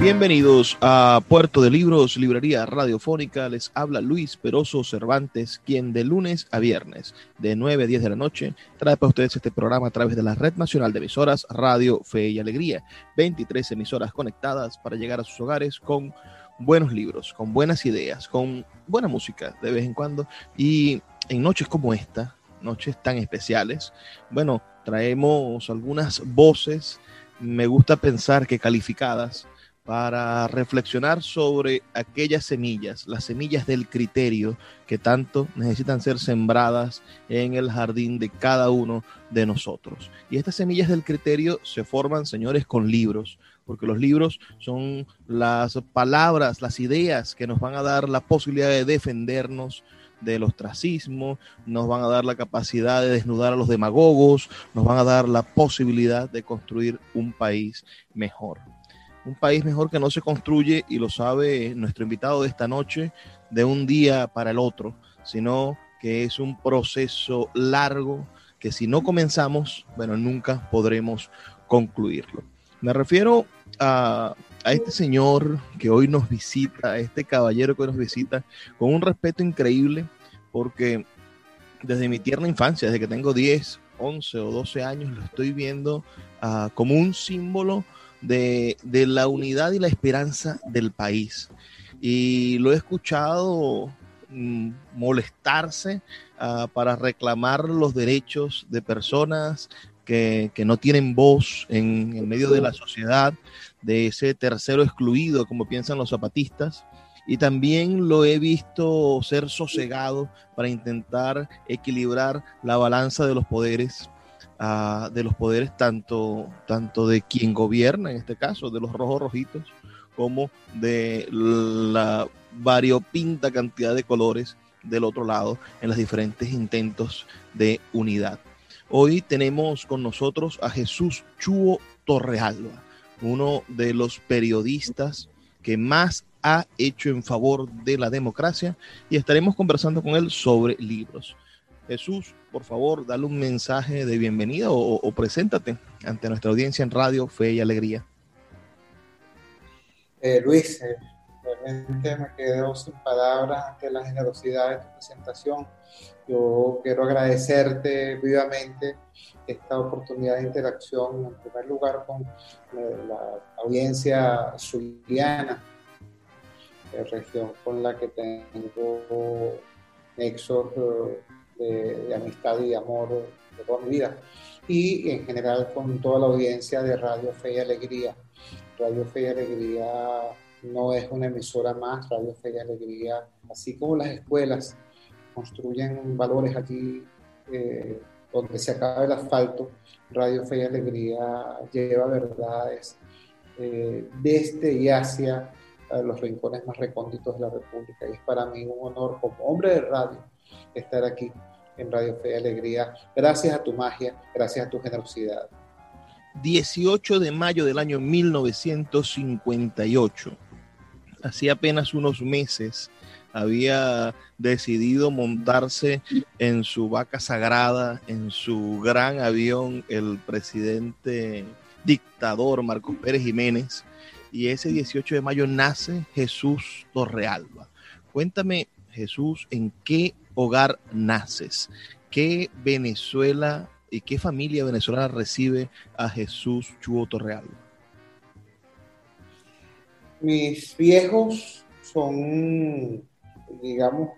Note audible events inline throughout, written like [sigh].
Bienvenidos a Puerto de Libros, Librería Radiofónica. Les habla Luis Peroso Cervantes, quien de lunes a viernes, de 9 a 10 de la noche, trae para ustedes este programa a través de la Red Nacional de Emisoras Radio Fe y Alegría. 23 emisoras conectadas para llegar a sus hogares con buenos libros, con buenas ideas, con buena música de vez en cuando. Y en noches como esta, noches tan especiales, bueno, traemos algunas voces, me gusta pensar que calificadas para reflexionar sobre aquellas semillas, las semillas del criterio que tanto necesitan ser sembradas en el jardín de cada uno de nosotros. Y estas semillas del criterio se forman, señores, con libros, porque los libros son las palabras, las ideas que nos van a dar la posibilidad de defendernos del ostracismo, nos van a dar la capacidad de desnudar a los demagogos, nos van a dar la posibilidad de construir un país mejor. Un país mejor que no se construye, y lo sabe nuestro invitado de esta noche, de un día para el otro, sino que es un proceso largo que si no comenzamos, bueno, nunca podremos concluirlo. Me refiero a, a, este señor que hoy nos visita, a este caballero que nos visita, con un respeto increíble, porque desde mi tierna infancia, desde que tengo 10, 11 o 12 años, lo estoy viendo uh, como un símbolo de, de, la unidad y la esperanza del país. Y lo he escuchado mm, molestarse uh, para reclamar los derechos de personas que, que no tienen voz en, en, medio de la sociedad, de ese tercero excluido, como piensan los zapatistas. Y también lo he visto ser sosegado para intentar equilibrar la balanza de los poderes uh, de los poderes tanto, tanto de quien gobierna, en este caso, de los rojos rojitos, como de la variopinta cantidad de colores del otro lado en los diferentes intentos de unidad. Hoy tenemos con nosotros a Jesús Chuo Torrealba, uno de los periodistas que más ha hecho en favor de la democracia y estaremos conversando con él sobre libros. Jesús, por favor, dale un mensaje de bienvenida o, o, preséntate ante nuestra audiencia en Radio Fe y Alegría. Eh, Luis, eh, realmente me quedo sin palabras ante la generosidad de tu presentación. Yo quiero agradecerte vivamente esta oportunidad de interacción, en primer lugar con eh, la audiencia zuliana, región con la que tengo nexos de, amistad y amor de toda mi vida. Y en general con toda la audiencia de Radio Fe y Alegría. Radio Fe y Alegría no es una emisora más, Radio Fe y Alegría, así como las escuelas construyen valores aquí eh, donde se acaba el asfalto, Radio Fe y Alegría lleva verdades eh, desde y hacia eh, los rincones más recónditos de la República. Y es para mí un honor como hombre de radio estar aquí en Radio Fe y Alegría. Gracias a tu magia, gracias a tu generosidad. 18 de mayo del año 1958. Hacía apenas unos meses había decidido montarse en su vaca sagrada, en su gran avión, el presidente dictador Marcos Pérez Jiménez. Y ese 18 de mayo nace Jesús Torrealba. Cuéntame, Jesús, ¿en qué hogar naces? ¿Qué Venezuela y qué familia venezolana recibe a Jesús Chuo Torrealba? mis viejos son, digamos,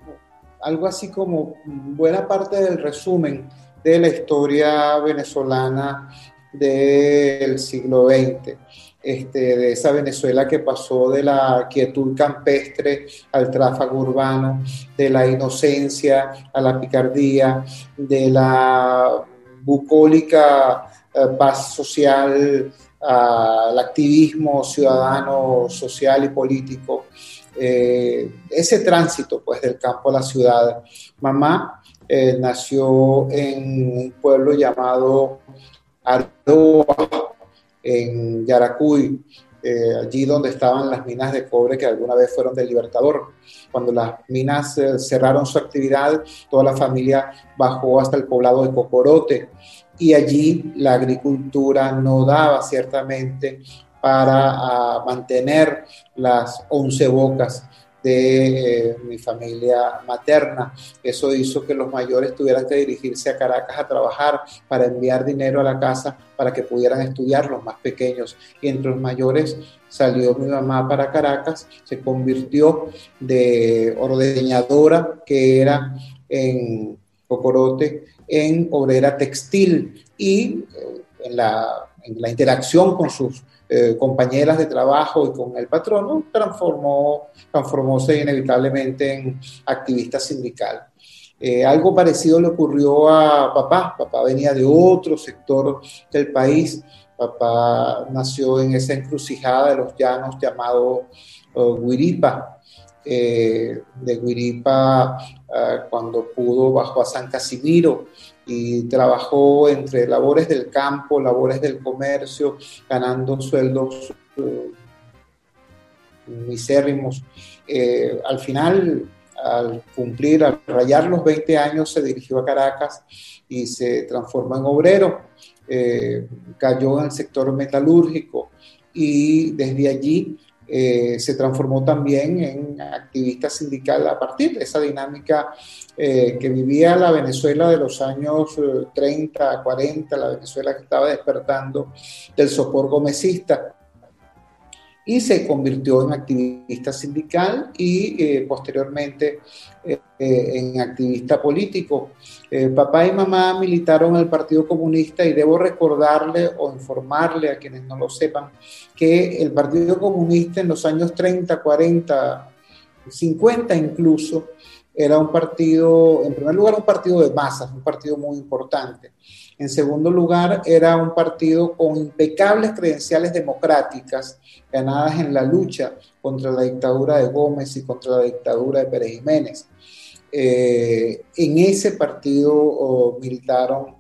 algo así como buena parte del resumen de la historia venezolana del siglo XX. Este, de esa Venezuela que pasó de la quietud campestre al tráfago urbano, de la inocencia a la picardía, de la bucólica eh, paz social al activismo ciudadano, social y político. Eh, ese tránsito pues del campo a la ciudad. Mamá eh, nació en un pueblo llamado Ardoa, en Yaracuy, eh, allí donde estaban las minas de cobre que alguna vez fueron del Libertador. Cuando las minas eh, cerraron su actividad, toda la familia bajó hasta el poblado de Cocorote y allí la agricultura no daba ciertamente para ah, mantener las once bocas de eh, mi familia materna. Eso hizo que los mayores tuvieran que dirigirse a Caracas a trabajar para enviar dinero a la casa para que pudieran estudiar los más pequeños. Y entre los mayores salió mi mamá para Caracas, se convirtió de ordeñadora, que era en Cocorote, en obrera textil y eh, en la, en la interacción con sus eh, compañeras de trabajo y con el patrono, transformó, transformóse inevitablemente en activista sindical. Eh, algo parecido le ocurrió a papá. Papá venía de otro sector del país. Papá nació en esa encrucijada de los llanos llamado uh, Guiripa. de Guiripa, cuando pudo, bajó a San Casimiro y trabajó entre labores del campo, labores del comercio, ganando sueldos uh, misérrimos. Eh, al final, al cumplir, al rayar los 20 años, se dirigió a Caracas y se transformó en obrero. Eh, cayó en el sector metalúrgico y desde allí eh, se transformó también en activista sindical a partir de esa dinámica eh, que vivía la Venezuela de los años 30, eh, 40, la Venezuela que estaba despertando del sopor gomecista y se convirtió en activista sindical y eh, posteriormente eh, eh, en activista político. papá y mamá militaron el Partido Comunista y debo recordarle o informarle a quienes no lo sepan que el Partido Comunista en los años 30, 40, 50 incluso, era un partido, en primer lugar, un partido de masas, un partido muy importante. En segundo lugar, era un partido con impecables credenciales democráticas ganadas en la lucha contra la dictadura de Gómez y contra la dictadura de Pérez Jiménez. Eh, en ese partido oh, militaron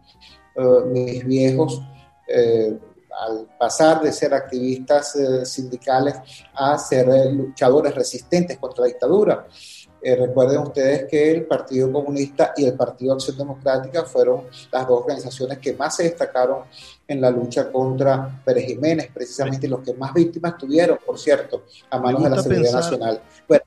oh, mis viejos eh, al pasar de ser activistas eh, sindicales a ser luchadores resistentes contra la dictadura. Eh, recuerden ustedes que el Partido Comunista y el Partido Acción Democrática fueron las dos organizaciones que más se destacaron en la lucha contra Pérez Jiménez, precisamente los que más víctimas tuvieron, por cierto, a manos de la Seguridad Nacional. Bueno,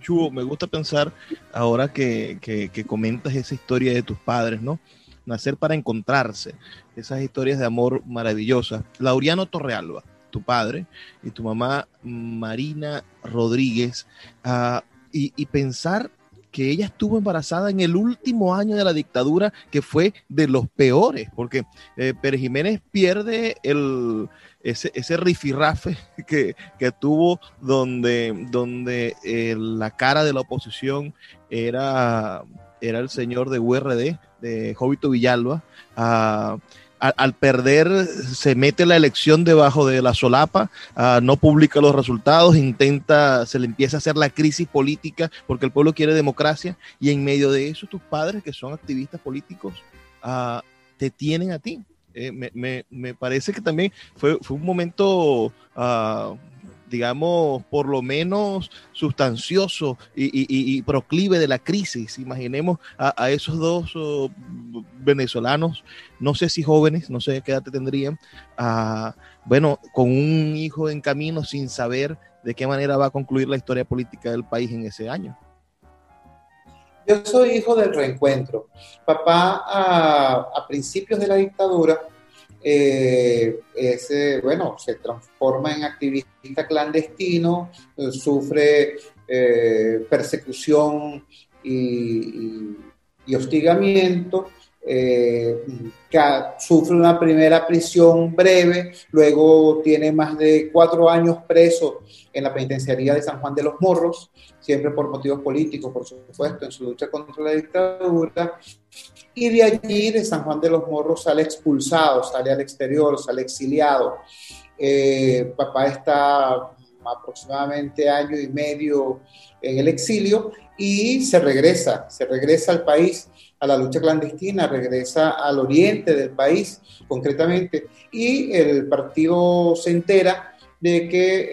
Chubo, me gusta pensar ahora que, que, comentas esa historia de tus padres, ¿no? Nacer para encontrarse, esas historias de amor maravillosas. Lauriano Torrealba, tu padre, y tu mamá Marina Rodríguez, uh, y, pensar que ella estuvo embarazada en el último año de la dictadura, que fue de los peores, porque eh, Pérez Jiménez pierde el, ese, ese rifirrafe [laughs] que, que tuvo donde, donde eh, la cara de la oposición era, era el señor de URD, de Jovito Villalba. Al, perder se mete la elección debajo de la solapa, ah, no publica los resultados, intenta, se le empieza a hacer la crisis política porque el pueblo quiere democracia y en medio de eso tus padres que son activistas políticos uh, te tienen a ti. Eh, me, me, parece que también fue, fue un momento uh, digamos, por lo menos sustancioso y, proclive de la crisis. Imaginemos a, esos dos venezolanos, no sé si jóvenes, no sé qué edad tendrían, bueno, con un hijo en camino sin saber de qué manera va a concluir la historia política del país en ese año. Yo soy hijo del reencuentro. Papá, a principios de la dictadura, eh, bueno, se transforma en activista clandestino, sufre persecución y, y hostigamiento, eh, sufre una primera prisión breve, luego tiene más de cuatro años preso en la penitenciaría de San Juan de los Morros, siempre por motivos políticos, por supuesto, en su lucha contra la dictadura. Y de allí, de San Juan de los Morros, sale expulsado, sale al exterior, sale exiliado. Eh, papá está aproximadamente año y medio en el exilio y se regresa, se regresa al país, a la lucha clandestina, regresa al oriente del país concretamente y el partido se entera de que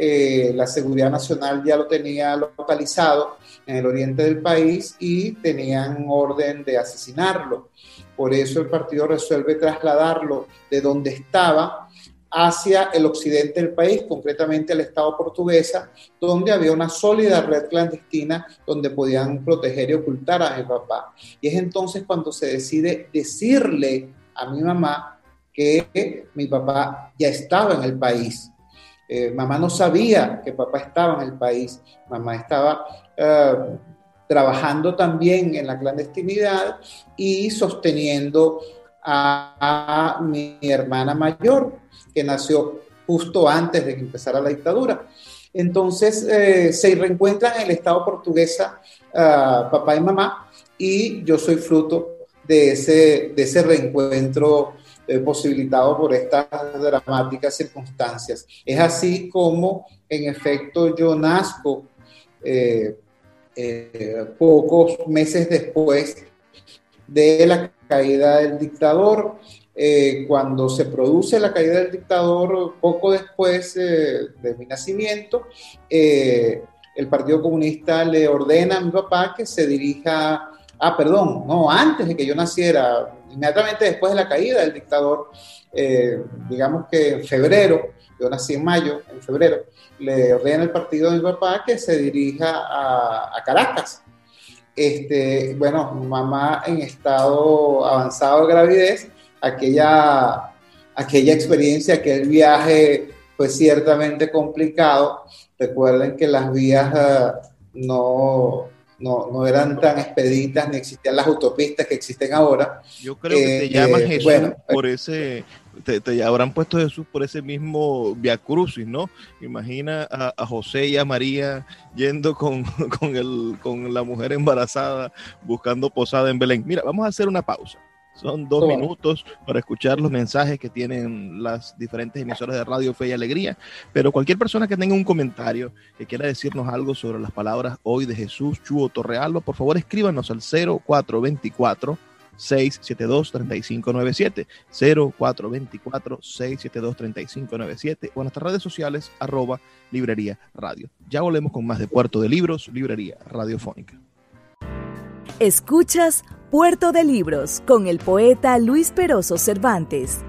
eh, la seguridad nacional ya lo tenía localizado en el oriente del país y tenían orden de asesinarlo. Por eso el partido resuelve trasladarlo de donde estaba hacia el occidente del país, concretamente el Estado portuguesa, donde había una sólida red clandestina donde podían proteger y ocultar a mi papá. Y es entonces cuando se decide decirle a mi mamá que mi papá ya estaba en el país. Eh, mamá no sabía que papá estaba en el país. Mamá estaba eh, trabajando también en la clandestinidad y sosteniendo a mi hermana mayor, que nació justo antes de que empezara la dictadura. Entonces eh, se reencuentran en el Estado portuguesa ah, papá y mamá y yo soy fruto de ese, de ese reencuentro eh, posibilitado por estas dramáticas circunstancias. Es así como en efecto yo nazco eh, pocos meses después de la caída del dictador. Eh, cuando se produce la caída del dictador, poco después eh, de mi nacimiento, eh, el Partido Comunista le ordena a mi papá que se dirija, ah, perdón, no, antes de que yo naciera, inmediatamente después de la caída del dictador, digamos que en febrero, yo nací en mayo, en febrero, le ordena el partido de mi papá que se dirija a, a Caracas. Este, bueno, mamá en estado avanzado de gravidez, aquella, aquella experiencia, aquel viaje fue ciertamente complicado. Recuerden que las vías eh, no, no, eran tan expeditas, ni existían las autopistas que existen ahora. Yo creo que te llamas eh, Jesús por ese, te, habrán puesto Jesús por ese mismo Via Crucis, ¿no? Imagina a, José y a María yendo con, [laughs] con, el, con la mujer embarazada buscando posada en Belén. Mira, vamos a hacer una pausa. Son dos minutos para escuchar los mensajes que tienen las diferentes emisoras de Radio Fe y Alegría. Pero cualquier persona que tenga un comentario, que quiera decirnos algo sobre las palabras hoy de Jesús Chuo Torrealo, por favor escríbanos al 0424 672 3597 0424 672 3597 o en nuestras redes sociales arroba librería radio. Ya volvemos con más de Puerto de Libros, librería radiofónica. Escuchas Puerto de Libros con el poeta Luis Peroso Cervantes.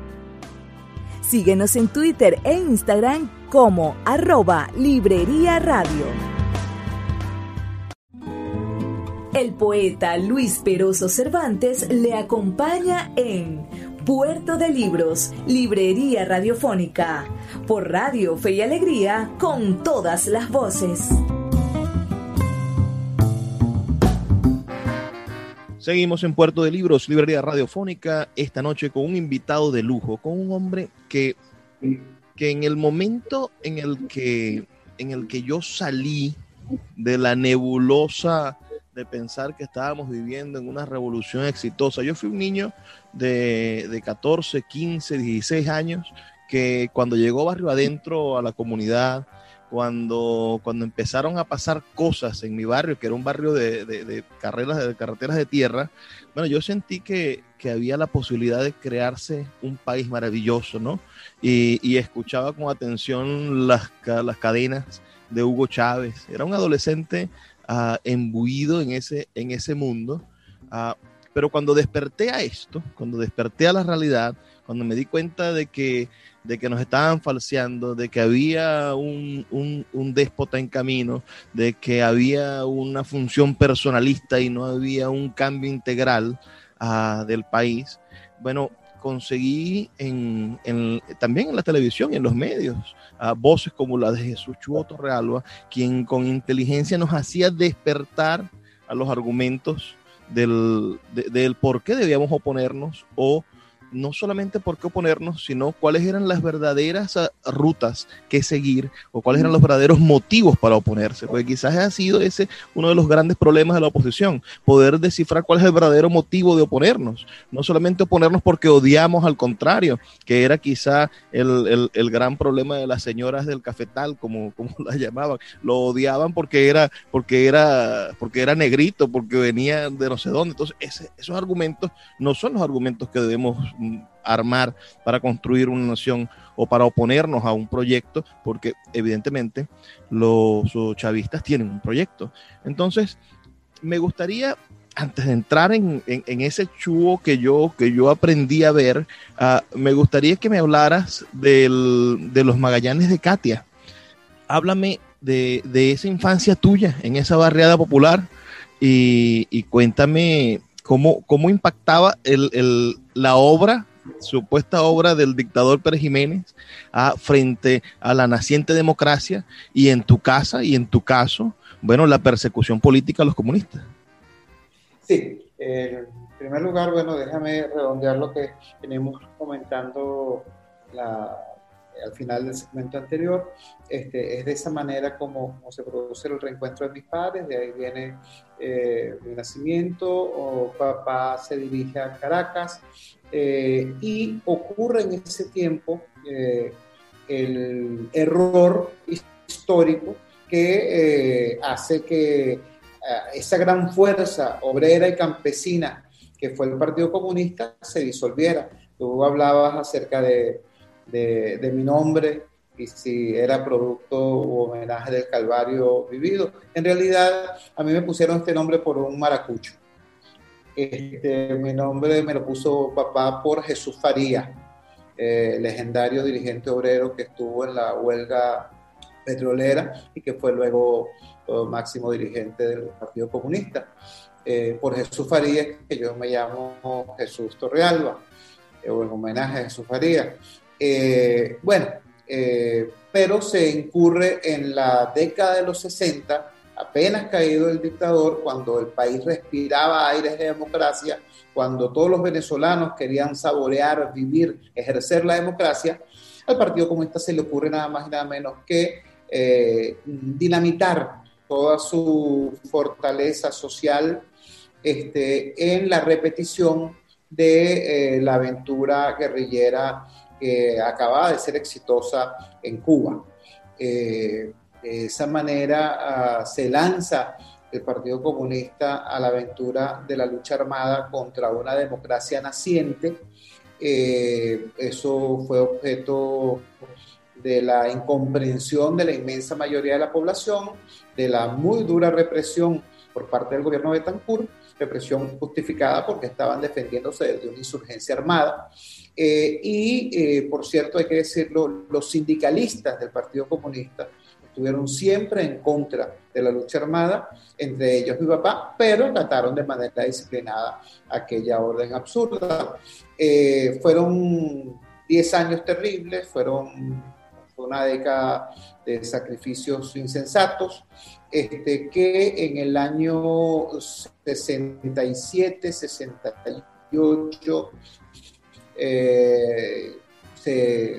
Síguenos en Twitter e Instagram como arroba Librería Radio. El poeta Luis Peroso Cervantes le acompaña en Puerto de Libros, Librería Radiofónica, por Radio Fe y Alegría, con todas las voces. Seguimos en Puerto de Libros, Librería Radiofónica, esta noche con un invitado de lujo, con un hombre que, que en el momento en el que, en el que yo salí de la nebulosa de pensar que estábamos viviendo en una revolución exitosa, yo fui un niño de, de 14, 15, 16 años que cuando llegó barrio adentro a la comunidad, cuando, cuando empezaron a pasar cosas en mi barrio, que era un barrio de, carreras, de carreteras de tierra, bueno, yo sentí que, había la posibilidad de crearse un país maravilloso, ¿no? Y, escuchaba con atención las, las cadenas de Hugo Chávez. Era un adolescente uh, embuido en ese, en ese mundo. Ah, pero cuando desperté a esto, cuando desperté a la realidad, cuando me di cuenta de que de que nos estaban falseando, de que había un, déspota en camino, de que había una función personalista y no había un cambio integral ah, del país. Bueno, conseguí en, también en la televisión y en los medios a voces como la de Jesús Chuo Torrealba, quien con inteligencia nos hacía despertar a los argumentos del, del por qué debíamos oponernos o no solamente por qué oponernos, sino cuáles eran las verdaderas ah, rutas que seguir o cuáles eran los verdaderos motivos para oponerse, porque quizás ha sido ese uno de los grandes problemas de la oposición, poder descifrar cuál es el verdadero motivo de oponernos, no solamente oponernos porque odiamos al contrario, que era quizá el, gran problema de las señoras del cafetal, como, [laughs] como las llamaban, lo odiaban porque era, porque era, porque era negrito, porque venía de no sé dónde, entonces esos argumentos no son los argumentos que debemos armar para construir una nación o para oponernos a un proyecto, porque evidentemente los, chavistas tienen un proyecto. Entonces, me gustaría, antes de entrar en, ese chubo que yo, que yo aprendí a ver, ah, me gustaría que me hablaras de los Magallanes de Katia. Háblame de, esa infancia tuya en esa barriada popular y cuéntame cómo, cómo impactaba la obra, supuesta obra del dictador Pérez Jiménez frente a la naciente democracia y en tu casa y en tu caso, bueno, la persecución política a los comunistas. Sí, en primer lugar, bueno, déjame redondear lo que venimos comentando la, al final del segmento anterior, este, es de esa manera como, se produce el reencuentro de mis padres, de ahí viene eh, mi nacimiento, o papá se dirige a Caracas eh, y ocurre en ese tiempo eh, el error histórico que hace que esa gran fuerza obrera y campesina que fue el Partido Comunista se disolviera. Tú hablabas acerca de de, mi nombre y si era producto u homenaje del Calvario vivido. En realidad, a mí me pusieron este nombre por un maracucho. Este, mi nombre me lo puso papá por Jesús Faría, eh, legendario dirigente obrero que estuvo en la huelga petrolera y que fue luego oh, máximo dirigente del Partido Comunista. Eh, por Jesús Faría, que yo me llamo Jesús Torrealba, eh, o en homenaje a Jesús Faría. Eh, bueno, eh, pero se incurre en la década de los 60, apenas caído el dictador, cuando el país respiraba aires de democracia, cuando todos los venezolanos querían saborear, vivir, ejercer la democracia, al Partido Comunista se le ocurre nada más y nada menos que eh, dinamitar toda su fortaleza social este, en la repetición de la aventura guerrillera que acababa de ser exitosa en Cuba. Eh, de esa manera ah, se lanza el Partido Comunista a la aventura de la lucha armada contra una democracia naciente. Eh, eso fue objeto de la incomprensión de la inmensa mayoría de la población, de la muy dura represión por parte del gobierno de Betancourt, represión justificada porque estaban defendiéndose de una insurgencia armada. Eh, y, eh, por cierto, hay que decirlo, los sindicalistas del Partido Comunista estuvieron siempre en contra de la lucha armada, entre ellos mi papá, pero trataron de manera disciplinada aquella orden absurda. Eh, fueron 10 años terribles, fueron una década de sacrificios insensatos, este, que en el año 67, 68, eh,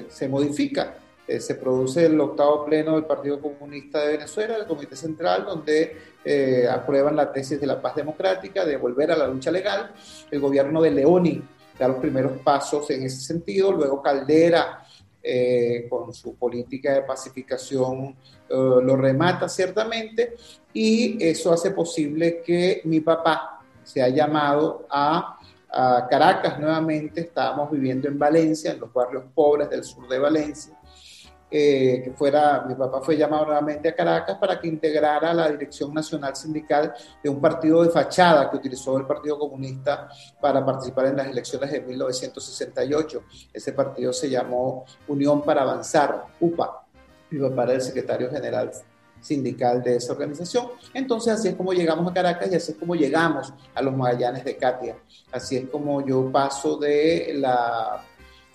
se, modifica. Eh, se produce el octavo pleno del Partido Comunista de Venezuela, el Comité Central, donde eh, aprueban la tesis de la paz democrática, de volver a la lucha legal. El gobierno de Leoni da los primeros pasos en ese sentido. Luego Caldera, con su política de pacificación, lo remata ciertamente. Y eso hace posible que mi papá sea llamado a a Caracas nuevamente, estábamos viviendo en Valencia, en los barrios pobres del sur de Valencia, eh, que fuera, mi papá fue llamado nuevamente a Caracas para que integrara la dirección nacional sindical de un partido de fachada que utilizó el Partido Comunista para participar en las elecciones de 1968. Ese partido se llamó Unión para Avanzar, UPA. Mi papá era el secretario general sindical de esa organización. Entonces así es como llegamos a Caracas y así es como llegamos a los Magallanes de Katia. Así es como yo paso de la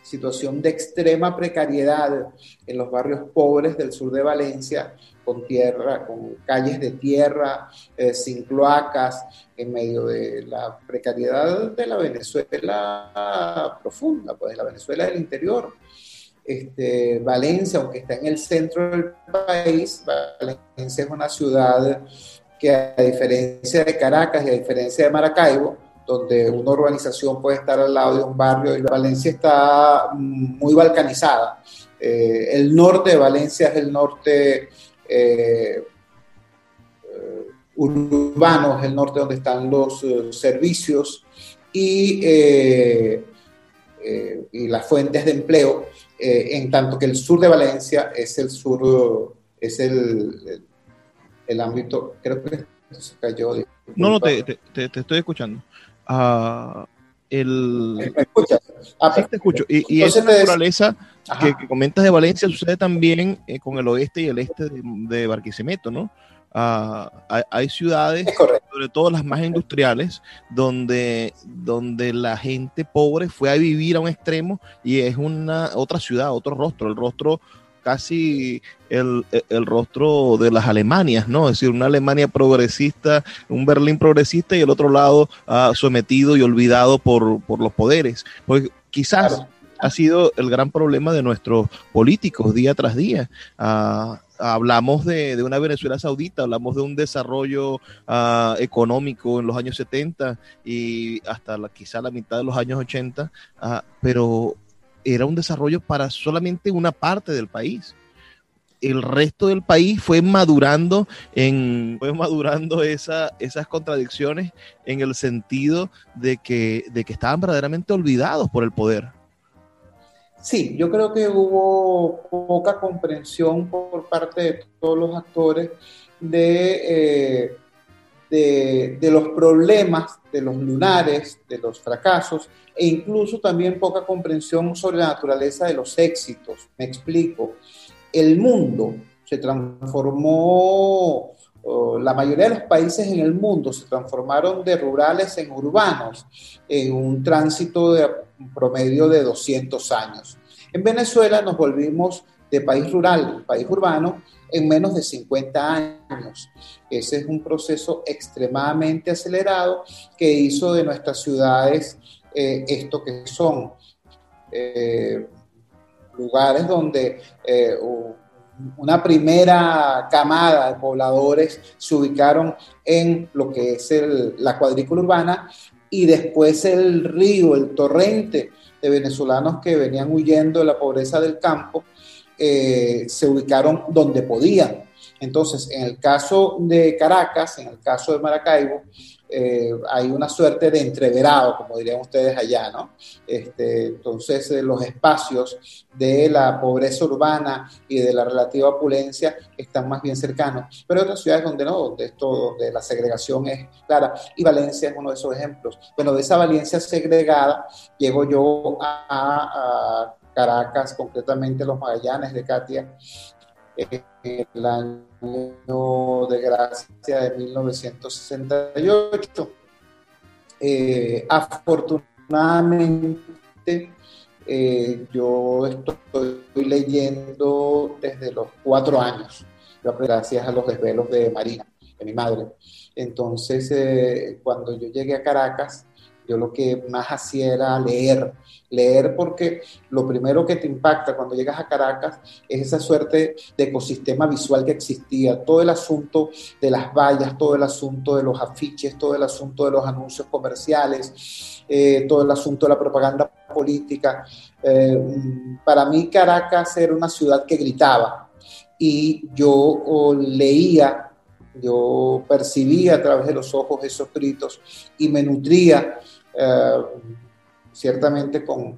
situación de extrema precariedad en los barrios pobres del sur de Valencia, con tierra, con calles de tierra, eh, sin cloacas, en medio de la precariedad de la Venezuela profunda, pues de la Venezuela del interior. Este, Valencia, aunque está en el centro del país, Valencia es una ciudad que a diferencia de Caracas y a diferencia de Maracaibo, donde una urbanización puede estar al lado de un barrio, y Valencia está muy balcanizada. Eh, el norte de Valencia es el norte eh, eh, urbano, es el norte donde están los servicios y, y las fuentes de empleo, en tanto que el sur de Valencia es el sur, es el, el, ámbito, creo que se cayó. No, no, te, te, te estoy escuchando el... ¿Me escuchas? Ah, sí, te escucho. Y, esa naturaleza que, comentas de Valencia sucede también eh, con el oeste y el este de, Barquisimeto, ¿no? Hay, ciudades, sobre todo las más industriales, donde, donde la gente pobre fue a vivir a un extremo y es una otra ciudad, otro rostro, el rostro casi el, rostro de las Alemanias, ¿no? Es decir, una Alemania progresista, un Berlín progresista y el otro lado uh, sometido y olvidado por, los poderes. Porque quizás ha sido el gran problema de nuestros políticos día tras día. Ah, hablamos de, una Venezuela saudita, hablamos de un desarrollo ah, económico en los años 70 y hasta quizá la mitad de los años 80, pero era un desarrollo para solamente una parte del país. El resto del país fue madurando en fue madurando esa, esas contradicciones en el sentido de que, de que estaban verdaderamente olvidados por el poder. Sí, yo creo que hubo poca comprensión por parte de todos los actores de, eh, de, de, los problemas, de los lunares, de los fracasos e incluso también poca comprensión sobre la naturaleza de los éxitos. Me explico. El mundo se transformó, la mayoría de los países en el mundo se transformaron de rurales en urbanos en un tránsito de promedio de 200 años. En Venezuela nos volvimos de país rural, país urbano, en menos de 50 años. Ese es un proceso extremadamente acelerado que hizo de nuestras ciudades eh, esto que son eh, lugares donde eh, una primera camada de pobladores se ubicaron en lo que es la cuadrícula urbana y después el río, el torrente de venezolanos que venían huyendo de la pobreza del campo, se ubicaron donde podían. Entonces, en el caso de Caracas, en el caso de Maracaibo, eh, hay una suerte de entreverado, como dirían ustedes allá, ¿no? Este, entonces, eh, los espacios de la pobreza urbana y de la relativa opulencia están más bien cercanos. Pero hay otras ciudades donde no, donde, esto, donde la segregación es clara. Y Valencia es uno de esos ejemplos. Bueno, de esa Valencia segregada llego yo a, a Caracas, concretamente los Magallanes de Katia, el año de gracia de 1968. Eh, afortunadamente, eh, yo estoy leyendo desde los cuatro años, gracias a los desvelos de Marina, de mi madre. Entonces, eh, cuando yo llegué a Caracas, yo lo que más hacía era leer, leer porque lo primero que te impacta cuando llegas a Caracas es esa suerte de ecosistema visual que existía, todo el asunto de las vallas, todo el asunto de los afiches, todo el asunto de los anuncios comerciales, eh, todo el asunto de la propaganda política. Eh, para mí Caracas era una ciudad que gritaba y yo leía yo percibía a través de los ojos esos gritos y me nutría eh, ciertamente con,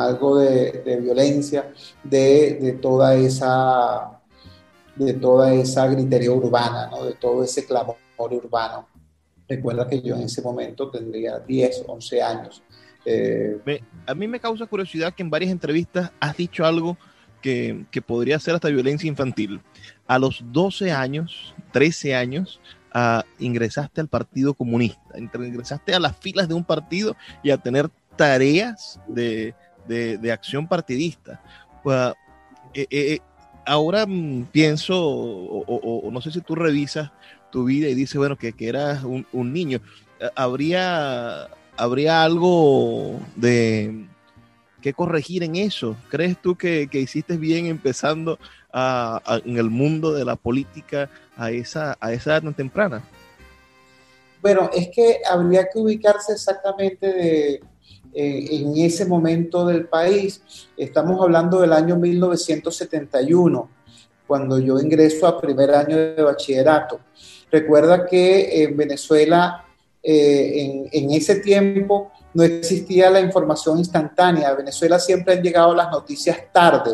algo de, violencia de, toda esa de toda esa gritería urbana, de todo ese clamor urbano. Recuerda que yo en ese momento tendría 10, 11 años. Eh, a mí me causa curiosidad que en varias entrevistas has dicho algo que, podría ser hasta violencia infantil. A los 12 años, 13 años, uh, ingresaste al Partido Comunista, ingresaste a las filas de un partido y a tener tareas de, acción partidista. Uh, ahora mm, pienso, o, no sé si tú revisas tu vida y dices, bueno, que, que eras un, niño, ¿habría, ¿habría algo de que corregir en eso? ¿Crees tú que, hiciste bien empezando en el mundo de la política a esa, a esa edad tan temprana? Bueno, es que habría que ubicarse exactamente de, en ese momento del país. Estamos hablando del año 1971, cuando yo ingreso a primer año de bachillerato. Recuerda que en Venezuela, eh, en, ese tiempo, no existía la información instantánea. A Venezuela siempre han llegado las noticias tarde,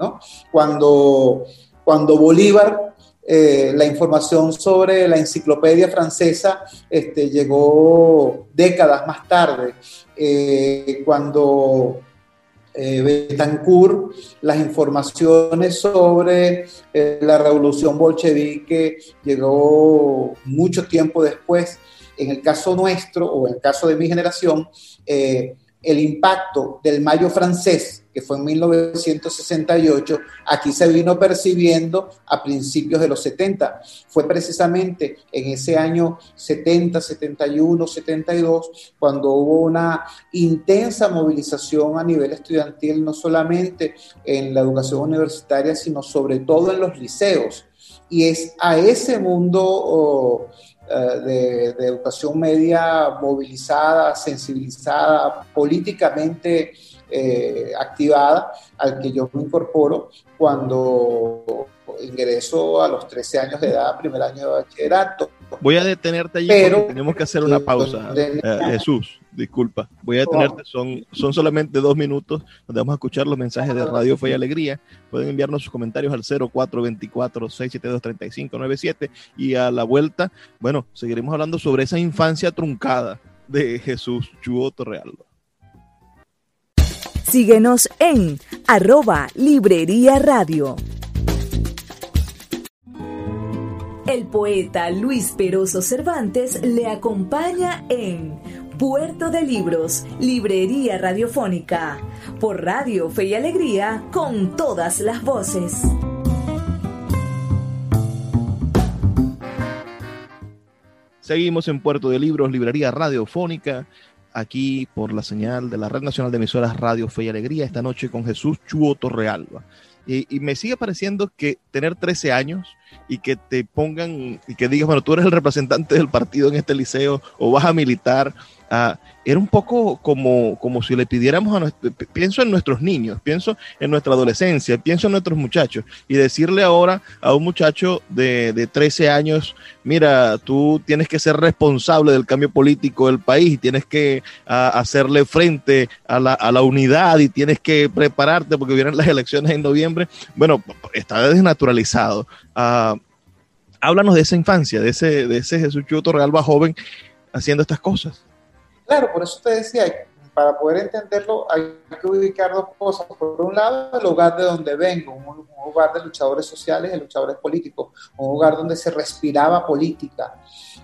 ¿no? Cuando, cuando Bolívar eh, la información sobre la enciclopedia francesa este, llegó décadas más tarde, eh, cuando eh, Betancourt, las informaciones sobre la revolución bolchevique llegó mucho tiempo después. En el caso nuestro, o en el caso de mi generación, el impacto del mayo francés, que fue en 1968, aquí se vino percibiendo a principios de los 70. Fue precisamente en ese año 70, 71, 72, cuando hubo una intensa movilización a nivel estudiantil, no solamente en la educación universitaria, sino sobre todo en los liceos. Y es a ese mundo... Oh, eh, de, educación media movilizada, sensibilizada, políticamente eh, activada, al que yo me incorporo cuando ingreso a los 13 años de edad, primer año de bachillerato. Voy a detenerte allí pero, tenemos que hacer una pausa. Eh, Jesús, disculpa. Voy a detenerte, son, son solamente dos minutos donde vamos a escuchar los mensajes de Radio Fe y Alegría. Pueden enviarnos sus comentarios al 0424-672-3597 y a la vuelta, bueno, seguiremos hablando sobre esa infancia truncada de Jesús Chuo Torrealba. Síguenos en arroba Librería Radio. El poeta Luis Peroso Cervantes le acompaña en Puerto de Libros, Librería Radiofónica, por Radio Fe y Alegría, con todas las voces. Seguimos en Puerto de Libros, Librería Radiofónica, aquí por la señal de la Red Nacional de Emisoras Radio Fe y Alegría, esta noche con Jesús Chuo Torrealba. Y, me sigue pareciendo que tener 13 años y que te pongan y que digas, bueno, tú eres el representante del partido en este liceo o vas a militar Ah, era un poco como, como si le pidiéramos a pienso en nuestros niños, pienso en nuestra adolescencia, pienso en nuestros muchachos y decirle ahora a un muchacho de, de 13 años, mira, tú tienes que ser responsable del cambio político del país, tienes que ah, hacerle frente a la, a la, unidad y tienes que prepararte porque vienen las elecciones en noviembre, bueno, está desnaturalizado. Ah, háblanos de esa infancia, de ese, de ese Jesús Chuto Realba joven haciendo estas cosas. Claro, por eso te decía, para poder entenderlo hay que ubicar dos cosas. Por un lado, el lugar de donde vengo, un, lugar de luchadores sociales y luchadores políticos, un lugar donde se respiraba política.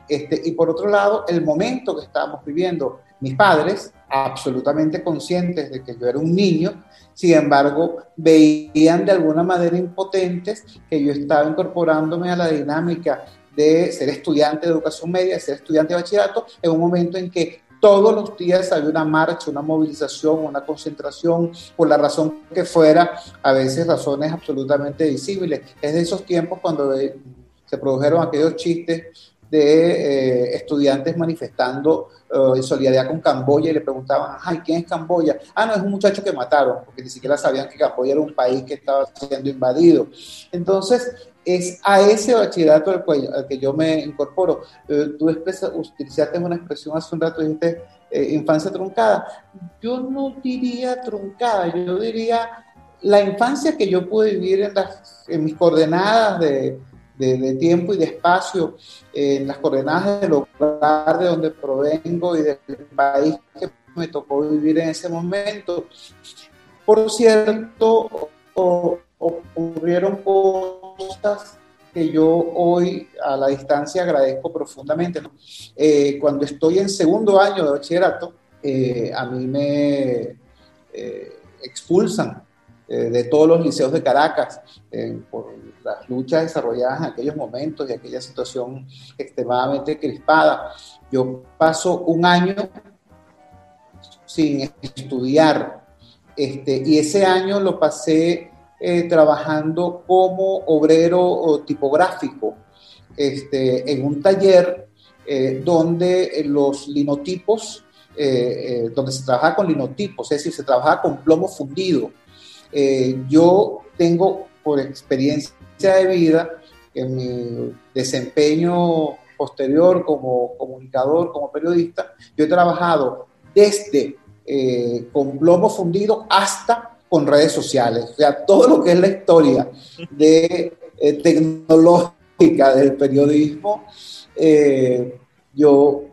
Este, y por otro lado, el momento que estábamos viviendo. Mis padres, absolutamente conscientes de que yo era un niño, sin embargo, veían de alguna manera impotentes que yo estaba incorporándome a la dinámica de ser estudiante de educación media, de ser estudiante de bachillerato, en un momento en que todos los días había una marcha, una movilización, una concentración, por la razón que fuera, a veces razones absolutamente visibles. Es de esos tiempos cuando se produjeron aquellos chistes de eh, estudiantes manifestando eh, en solidaridad con Camboya y le preguntaban, ay, ¿quién es Camboya? Ah, no, es un muchacho que mataron, porque ni siquiera sabían que Camboya era un país que estaba siendo invadido. Entonces, es a ese bachillerato al, que yo me incorporo. Eh, tú utilizaste una expresión hace un rato, dijiste eh, infancia truncada. Yo no diría truncada, yo diría la infancia que yo pude vivir en, las, en mis coordenadas de, de, tiempo y de espacio, en las coordenadas del lugar de donde provengo y del país que me tocó vivir en ese momento. Por cierto, ocurrieron cosas que yo hoy a la distancia agradezco profundamente. Eh, cuando estoy en segundo año de bachillerato, eh, a mí me eh, expulsan de todos los liceos de Caracas por las luchas desarrolladas en aquellos momentos y aquella situación extremadamente crispada. Yo paso un año sin estudiar este, y ese año lo pasé eh, trabajando como obrero tipográfico este, en un taller eh, donde los linotipos, eh, donde se trabaja con linotipos, es decir, se trabaja con plomo fundido. yo tengo por experiencia de vida en mi desempeño posterior como comunicador, como periodista, yo he trabajado desde con plomo fundido hasta con redes sociales. O sea, todo lo que es la historia de, eh, tecnológica del periodismo, eh, yo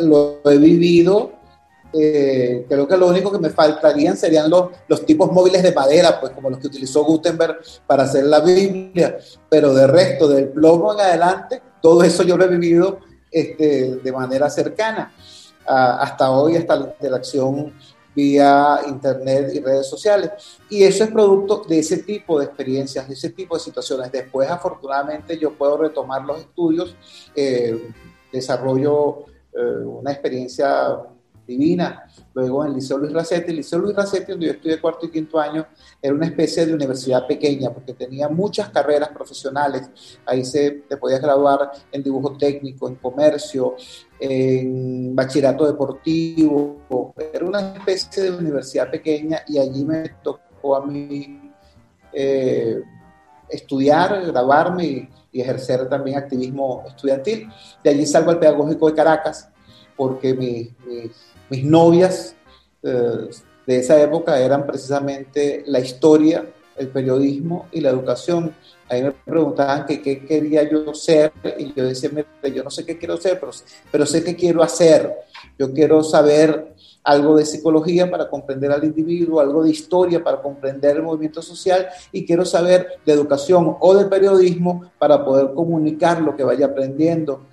lo he vivido. Eh, creo que lo único que me faltarían serían los, los tipos móviles de madera, pues como los que utilizó Gutenberg para hacer la Biblia, pero de resto, del plomo en adelante, todo eso yo lo he vivido este, de manera cercana. Hasta hoy, hasta la interacción vía internet y redes sociales. Y eso es producto de ese tipo de experiencias, de ese tipo de situaciones. Después, afortunadamente, yo puedo retomar los estudios, eh, desarrollo eh, una experiencia divina. Luego en el Liceo Luis Racetti, el Liceo Luis Racetti, donde yo estudié cuarto y quinto año, era una especie de universidad pequeña porque tenía muchas carreras profesionales. Ahí se te podías graduar en dibujo técnico, en comercio, en bachillerato deportivo. Era una especie de universidad pequeña y allí me tocó a mí eh, estudiar, graduarme y, ejercer también activismo estudiantil. De allí salgo al Pedagógico de Caracas porque mis novias eh, de esa época eran precisamente la historia, el periodismo y la educación. Ahí me preguntaban qué quería yo ser y yo decía, yo no sé qué quiero ser, pero, pero sé qué quiero hacer. Yo quiero saber algo de psicología para comprender al individuo, algo de historia para comprender el movimiento social y quiero saber de educación o de periodismo para poder comunicar lo que vaya aprendiendo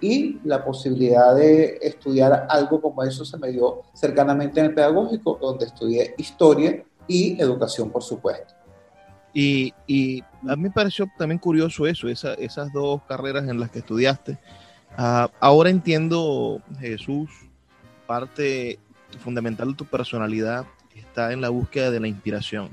y la posibilidad de estudiar algo como eso se me dio cercanamente en el pedagógico, donde estudié historia y educación, por supuesto. Y, y a mí me pareció también curioso eso, esas dos carreras en las que estudiaste. Ah, ahora entiendo, Jesús, parte fundamental de tu personalidad está en la búsqueda de la inspiración.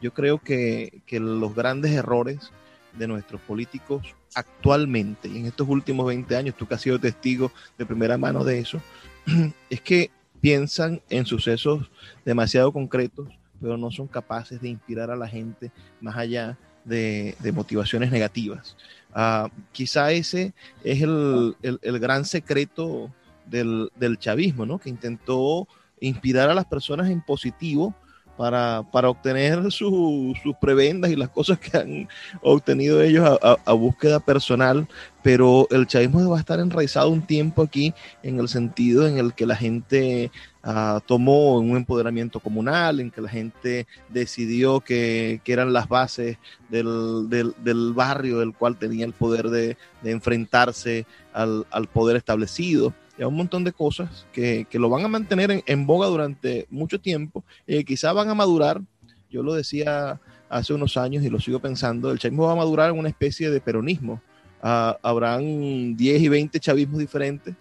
Yo creo que, que los grandes errores de nuestros políticos actualmente, y en estos últimos 20 años, tú que has sido testigo de primera mano de eso, [clears throat] es que piensan en sucesos demasiado concretos, pero no son capaces de inspirar a la gente más allá de, motivaciones negativas. Ah, quizá ese es el, gran secreto del, del, chavismo, ¿no? que intentó inspirar a las personas en positivo, para, para obtener sus prebendas y las cosas que han obtenido ellos a, búsqueda personal, pero el chavismo va a estar enraizado un tiempo aquí en el sentido en el que la gente uh, tomó un empoderamiento comunal, en que la gente decidió que, que eran las bases del, del, del, barrio del cual tenía el poder de, de enfrentarse al, al poder establecido y un montón de cosas que, que lo van a mantener en, boga durante mucho tiempo y eh, quizás van a madurar. Yo lo decía hace unos años y lo sigo pensando, el chavismo va a madurar en una especie de peronismo. Ah, habrán 10 y 20 chavismos diferentes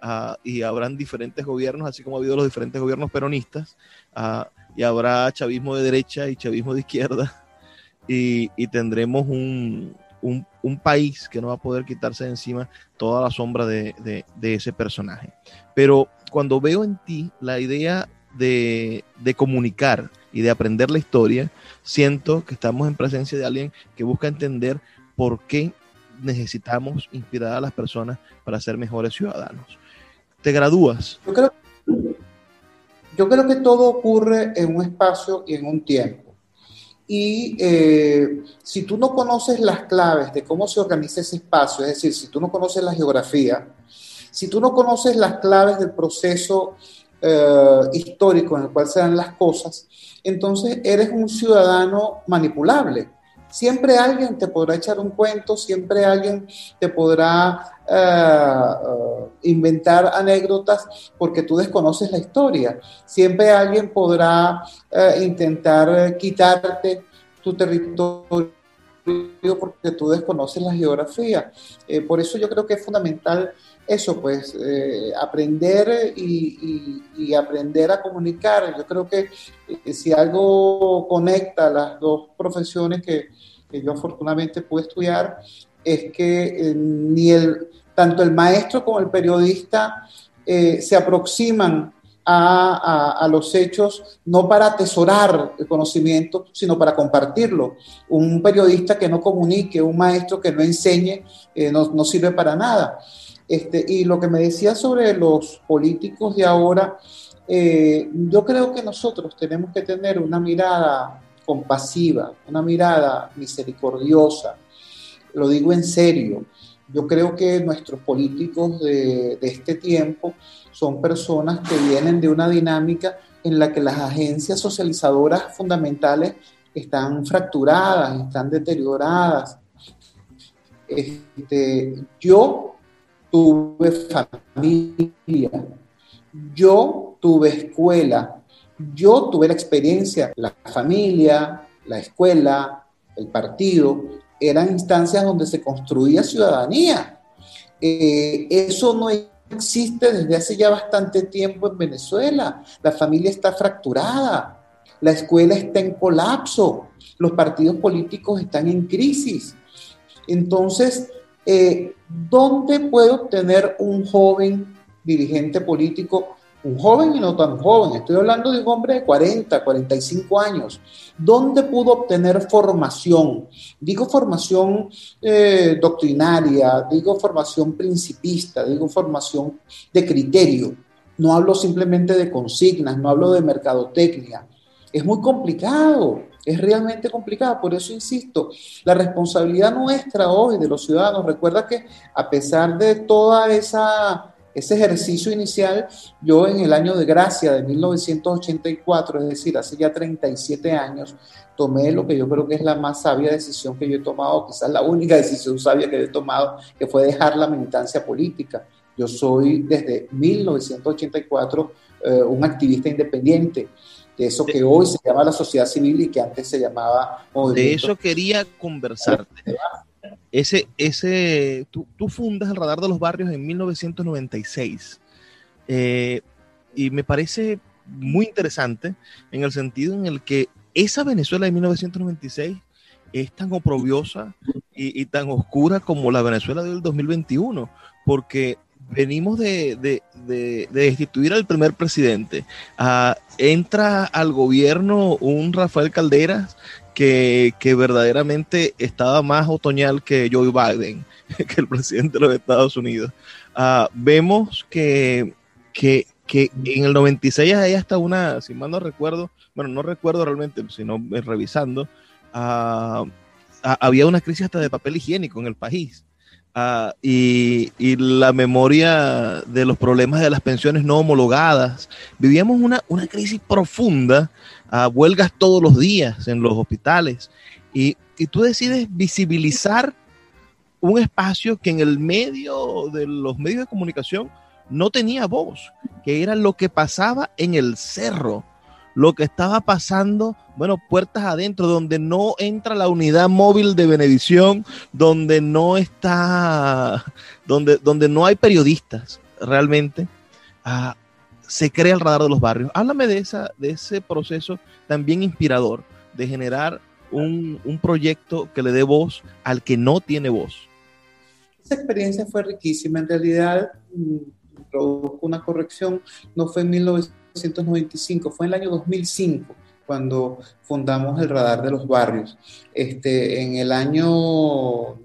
ah, y habrán diferentes gobiernos, así como ha habido los diferentes gobiernos peronistas, ah, y habrá chavismo de derecha y chavismo de izquierda, y, y tendremos un, un, país que no va a poder quitarse de encima toda la sombra de, ese personaje. Pero cuando veo en ti la idea de, comunicar y de aprender la historia, siento que estamos en presencia de alguien que busca entender por qué necesitamos inspirar a las personas para ser mejores ciudadanos. ¿Te gradúas? Yo creo, yo creo que todo ocurre en un espacio y en un tiempo. Y eh, si tú no conoces las claves de cómo se organiza ese espacio, es decir, si tú no conoces la geografía, si tú no conoces las claves del proceso eh, histórico en el cual se dan las cosas, entonces eres un ciudadano manipulable. Siempre alguien te podrá echar un cuento, siempre alguien te podrá uh, inventar anécdotas porque tú desconoces la historia. Siempre alguien podrá uh, intentar quitarte tu territorio porque tú desconoces la geografía. Eh, por eso yo creo que es fundamental eso, pues, eh, aprender y, aprender a comunicar. Yo creo que eh, si algo conecta las dos profesiones que, que yo afortunadamente pude estudiar, es que eh, ni el, tanto el maestro como el periodista eh, se aproximan a, a, los hechos no para atesorar el conocimiento, sino para compartirlo. Un periodista que no comunique, un maestro que no enseñe, eh, no, no, sirve para nada. Este, y lo que me decía sobre los políticos de ahora, yo creo que nosotros tenemos que tener una mirada compasiva, una mirada misericordiosa. Lo digo en serio. Yo creo que nuestros políticos de, este tiempo son personas que vienen de una dinámica en la que las agencias socializadoras fundamentales están fracturadas, están deterioradas. Este, yo tuve familia, yo tuve escuela, yo tuve la experiencia, la familia, la escuela, el partido, eran instancias donde se construía ciudadanía. Eh, eso no existe desde hace ya bastante tiempo en Venezuela. La familia está fracturada, la escuela está en colapso, los partidos políticos están en crisis. Entonces, eh, ¿dónde puede obtener un joven dirigente político, un joven y no tan joven, estoy hablando de un hombre de 40, 45 años, ¿dónde pudo obtener formación? Digo formación eh, doctrinaria, digo formación principista, digo formación de criterio. No hablo simplemente de consignas, no hablo de mercadotecnia. Es muy complicado. Es realmente complicada, por eso insisto, la responsabilidad nuestra hoy de los ciudadanos, recuerda que a pesar de toda esa ese ejercicio inicial, yo en el año de gracia de 1984, es decir, hace ya 37 años, tomé lo que yo creo que es la más sabia decisión que yo he tomado, quizás la única [laughs] decisión sabia que he tomado, que fue dejar la militancia política. Yo soy desde 1984 eh, un activista independiente de eso que hoy se llama la sociedad civil y que antes se llamaba... De eso quería conversarte. Ese, ese, tú, fundas el Radar de los Barrios en 1996 eh, y me parece muy interesante en el sentido en el que esa Venezuela de 1996 es tan oprobiosa y, tan oscura como la Venezuela del 2021, porque venimos de, de, de, de, destituir al primer presidente. Entra al gobierno un Rafael Calderas que, que, verdaderamente estaba más otoñal que Joe Biden, [laughs] que el presidente de los Estados Unidos. Uh, vemos que, que, que, en el 96 hay hasta una, si mal no recuerdo, bueno, no recuerdo realmente, sino revisando, uh, había una crisis hasta de papel higiénico en el país. Y, y, la memoria de los problemas de las pensiones no homologadas. Vivíamos una, una crisis profunda, huelgas todos los días en los hospitales, y, y, tú decides visibilizar un espacio que en el medio de los medios de comunicación no tenía voz, que era lo que pasaba en el cerro, lo que estaba pasando, bueno, puertas adentro, donde no entra la unidad móvil de Benevisión, donde no está, donde, donde no hay periodistas realmente, uh, se crea el radar de los barrios. Háblame de, esa, de ese proceso también inspirador de generar un, un proyecto que le dé voz al que no tiene voz. Esa experiencia fue riquísima. En realidad, mm, produjo una corrección, no fue en 1900 1995, fue en el año 2005 cuando fundamos el Radar de los Barrios. Este, en el año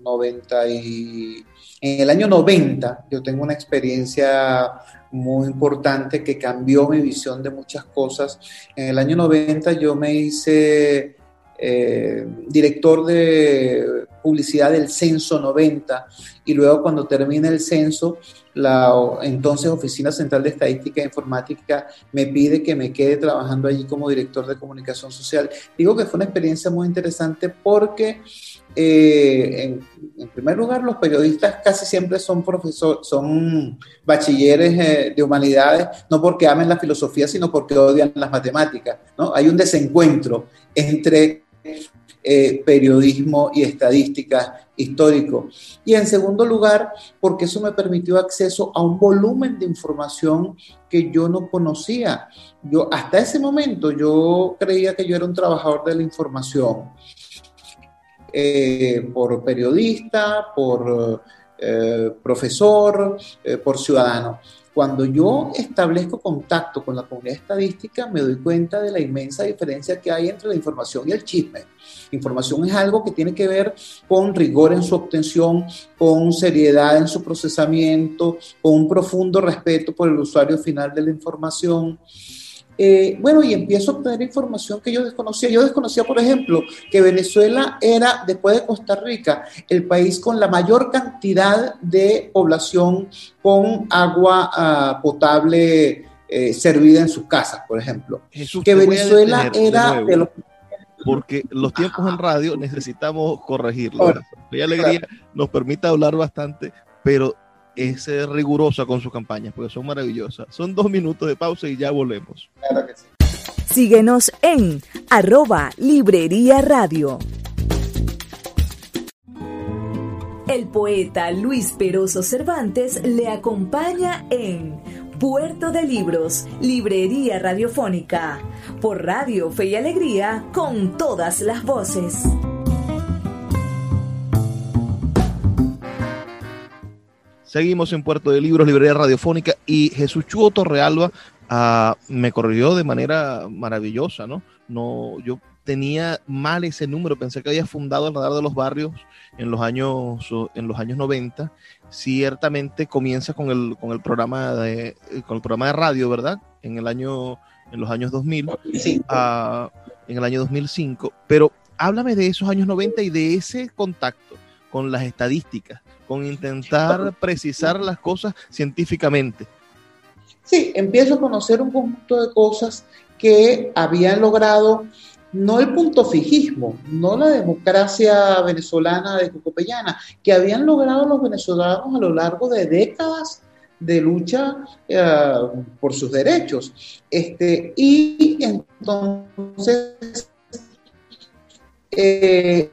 90 y, en el año 90 yo tengo una experiencia muy importante que cambió mi visión de muchas cosas. En el año 90 yo me hice eh, director de publicidad del censo 90 y luego cuando termine el censo, la entonces Oficina Central de Estadística e Informática me pide que me quede trabajando allí como director de comunicación social. Digo que fue una experiencia muy interesante porque eh, en, primer lugar, los periodistas casi siempre son profesores, son bachilleres eh, de humanidades, no porque amen la filosofía, sino porque odian las matemáticas. ¿no? Hay un desencuentro entre eh, periodismo y estadística histórico. Y en segundo lugar, porque eso me permitió acceso a un volumen de información que yo no conocía. Yo hasta ese momento yo creía que yo era un trabajador de la información. Eh, por periodista, por eh, profesor, por ciudadano. Cuando yo establezco contacto con la comunidad estadística, me doy cuenta de la inmensa diferencia que hay entre la información y el chisme. Información es algo que tiene que ver con rigor en su obtención, con seriedad en su procesamiento, con un profundo respeto por el usuario final de la información. Eh, bueno, y empiezo a obtener información que yo desconocía. Yo desconocía, por ejemplo, que Venezuela era, después de Costa Rica, el país con la mayor cantidad de población con agua ah, potable eh, servida en sus casas, por ejemplo. que Venezuela era de, los porque los tiempos en radio necesitamos corregirlo. La alegría nos permite hablar bastante, pero es rigurosa con sus campañas, porque son maravillosas. Son dos minutos de pausa y ya volvemos. Síguenos en arroba Librería Radio. El poeta Luis Peroso Cervantes le acompaña en Puerto de Libros, Librería Radiofónica, por Radio Fe y Alegría, con todas las voces. Seguimos en Puerto de Libros, Librería Radiofónica, y Jesús Chuo Torrealba uh, me corrigió de manera maravillosa, ¿no? No, yo tenía mal ese número, pensé que había fundado el Radar de los Barrios en los años, en los años 90. Ciertamente comienza con el, con el, programa, de, con el programa de radio, ¿verdad? En el año, en los años 2000, sí. uh, en el año 2005, pero háblame de esos años 90 y de ese contacto con las estadísticas con intentar [laughs] precisar las cosas científicamente. Sí, empiezo a conocer un conjunto de cosas que habían logrado no el punto fijismo, no la democracia venezolana de Cocopellana, que habían logrado los venezolanos a lo largo de décadas de lucha eh, por sus derechos. Este, y entonces eh,